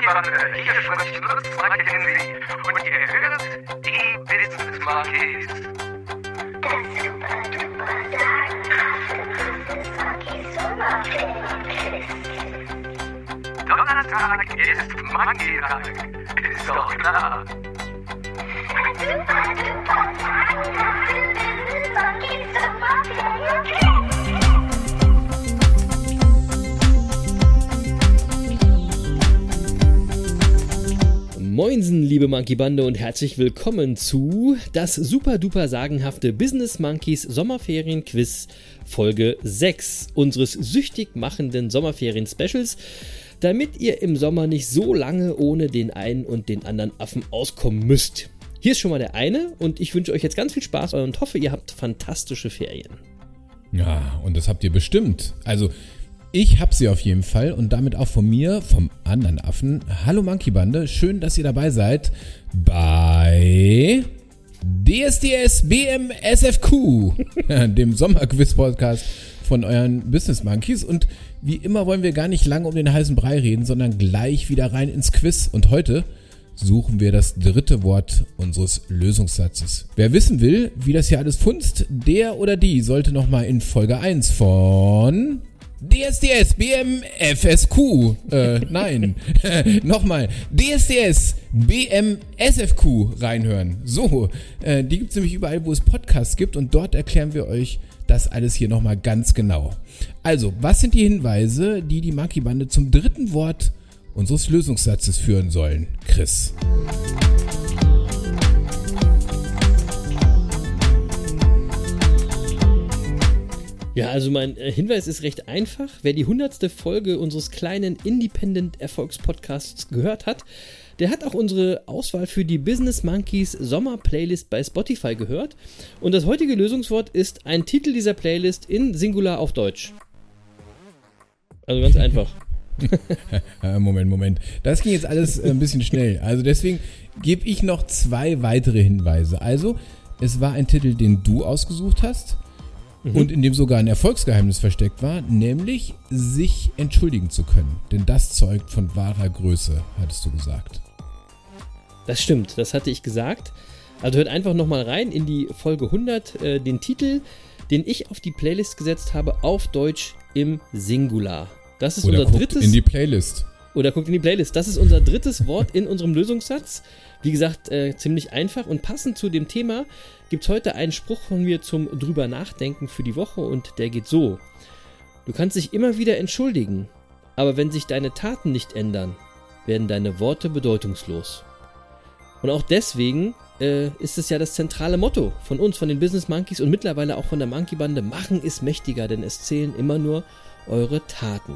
Monkey-Bande, hier spricht Lutz Mackenzie und ihr hört die Business Sommerferienquiz. Donnerstag ist Monkey-Tag, ist doch klar. Super duper sagenhafte Business Monkeys Sommerferienquiz. Moinsen, liebe Monkey Bande und herzlich willkommen zu das super duper sagenhafte Business Monkeys Sommerferien-Quiz Folge 6 unseres süchtig machenden Sommerferien-Specials, damit ihr im Sommer nicht so lange ohne den einen und den anderen Affen auskommen müsst. Hier ist schon mal der eine und ich wünsche euch jetzt ganz viel Spaß und hoffe, ihr habt fantastische Ferien. Ja, und das habt ihr bestimmt. Also, ich hab sie auf jeden Fall und damit auch von mir, vom anderen Affen. Hallo Monkey Bande, schön, dass ihr dabei seid bei DSDS BM SFQ, dem Sommerquiz-Podcast von euren Business Monkeys. Und wie immer wollen wir gar nicht lange um den heißen Brei reden, sondern gleich wieder rein ins Quiz. Und heute suchen wir das dritte Wort unseres Lösungssatzes. Wer wissen will, wie das hier alles funzt, der oder die sollte nochmal in Folge 1 von DSDS BM FSQ. Äh, nein. Nochmal. DSDS BM SFQ reinhören. So, äh, die gibt's nämlich überall, wo es Podcasts gibt und dort erklären wir euch das alles hier nochmal ganz genau. Also, was sind die Hinweise, die die Monkey Bande zum dritten Wort unseres Lösungssatzes führen sollen? Chris. Ja, also mein äh, Hinweis ist recht einfach. Wer die hundertste Folge unseres kleinen Independent Erfolgspodcasts gehört hat, der hat auch unsere Auswahl für die Business Monkeys Sommer Playlist bei Spotify gehört. Und das heutige Lösungswort ist ein Titel dieser Playlist in Singular auf Deutsch. Also ganz einfach. Äh, Moment, Moment. Das ging jetzt alles äh, ein bisschen schnell. Also deswegen gebe ich noch zwei weitere Hinweise. Also, es war ein Titel, den du ausgesucht hast und in dem sogar ein Erfolgsgeheimnis versteckt war, nämlich sich entschuldigen zu können. Denn das zeugt von wahrer Größe, hattest du gesagt. Das stimmt, das hatte ich gesagt. Also hört einfach nochmal rein in die Folge 100, äh, den Titel, den ich auf die Playlist gesetzt habe, auf Deutsch im Singular. Das ist Oder unser guckt drittes. in die Playlist. Oder guckt in die Playlist. Das ist unser drittes Wort in unserem Lösungssatz. Wie gesagt, äh, ziemlich einfach und passend zu dem Thema gibt es heute einen Spruch von mir zum drüber nachdenken für die Woche und der geht so. Du kannst dich immer wieder entschuldigen, aber wenn sich deine Taten nicht ändern, werden deine Worte bedeutungslos. Und auch deswegen äh, ist es ja das zentrale Motto von uns, von den Business Monkeys und mittlerweile auch von der Monkey Bande. Machen ist mächtiger, denn es zählen immer nur eure Taten.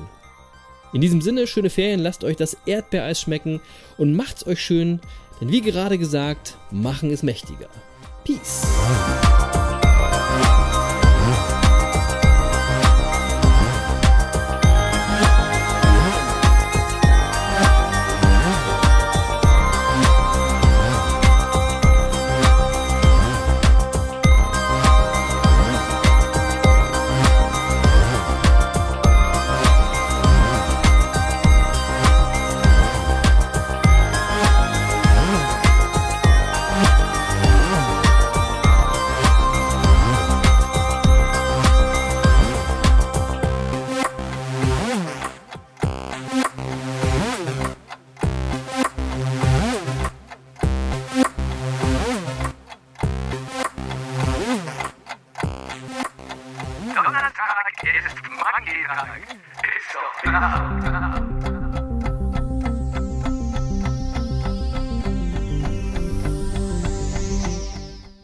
In diesem Sinne, schöne Ferien, lasst euch das Erdbeereis schmecken und macht's euch schön, denn wie gerade gesagt, machen ist mächtiger. Peace.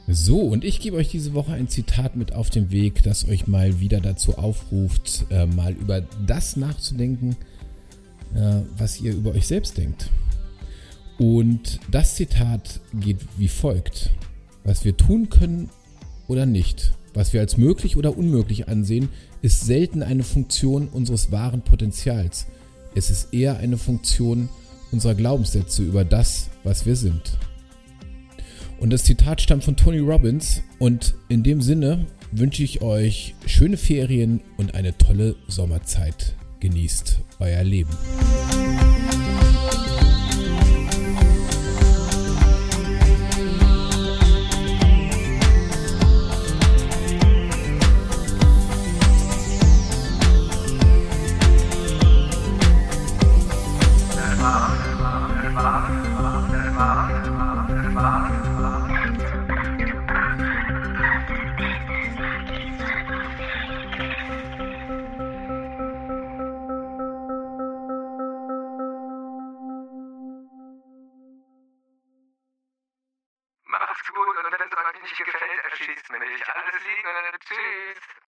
So, und ich gebe euch diese Woche ein Zitat mit auf den Weg, das euch mal wieder dazu aufruft, äh, mal über das nachzudenken, äh, was ihr über euch selbst denkt. Und das Zitat geht wie folgt. Was wir tun können oder nicht, was wir als möglich oder unmöglich ansehen, ist selten eine Funktion unseres wahren Potenzials. Es ist eher eine Funktion unserer Glaubenssätze über das, was wir sind. Und das Zitat stammt von Tony Robbins. Und in dem Sinne wünsche ich euch schöne Ferien und eine tolle Sommerzeit. Genießt euer Leben. gut und wenn es euch nicht gefällt, erschießt mich. Alles Liebe, tschüss.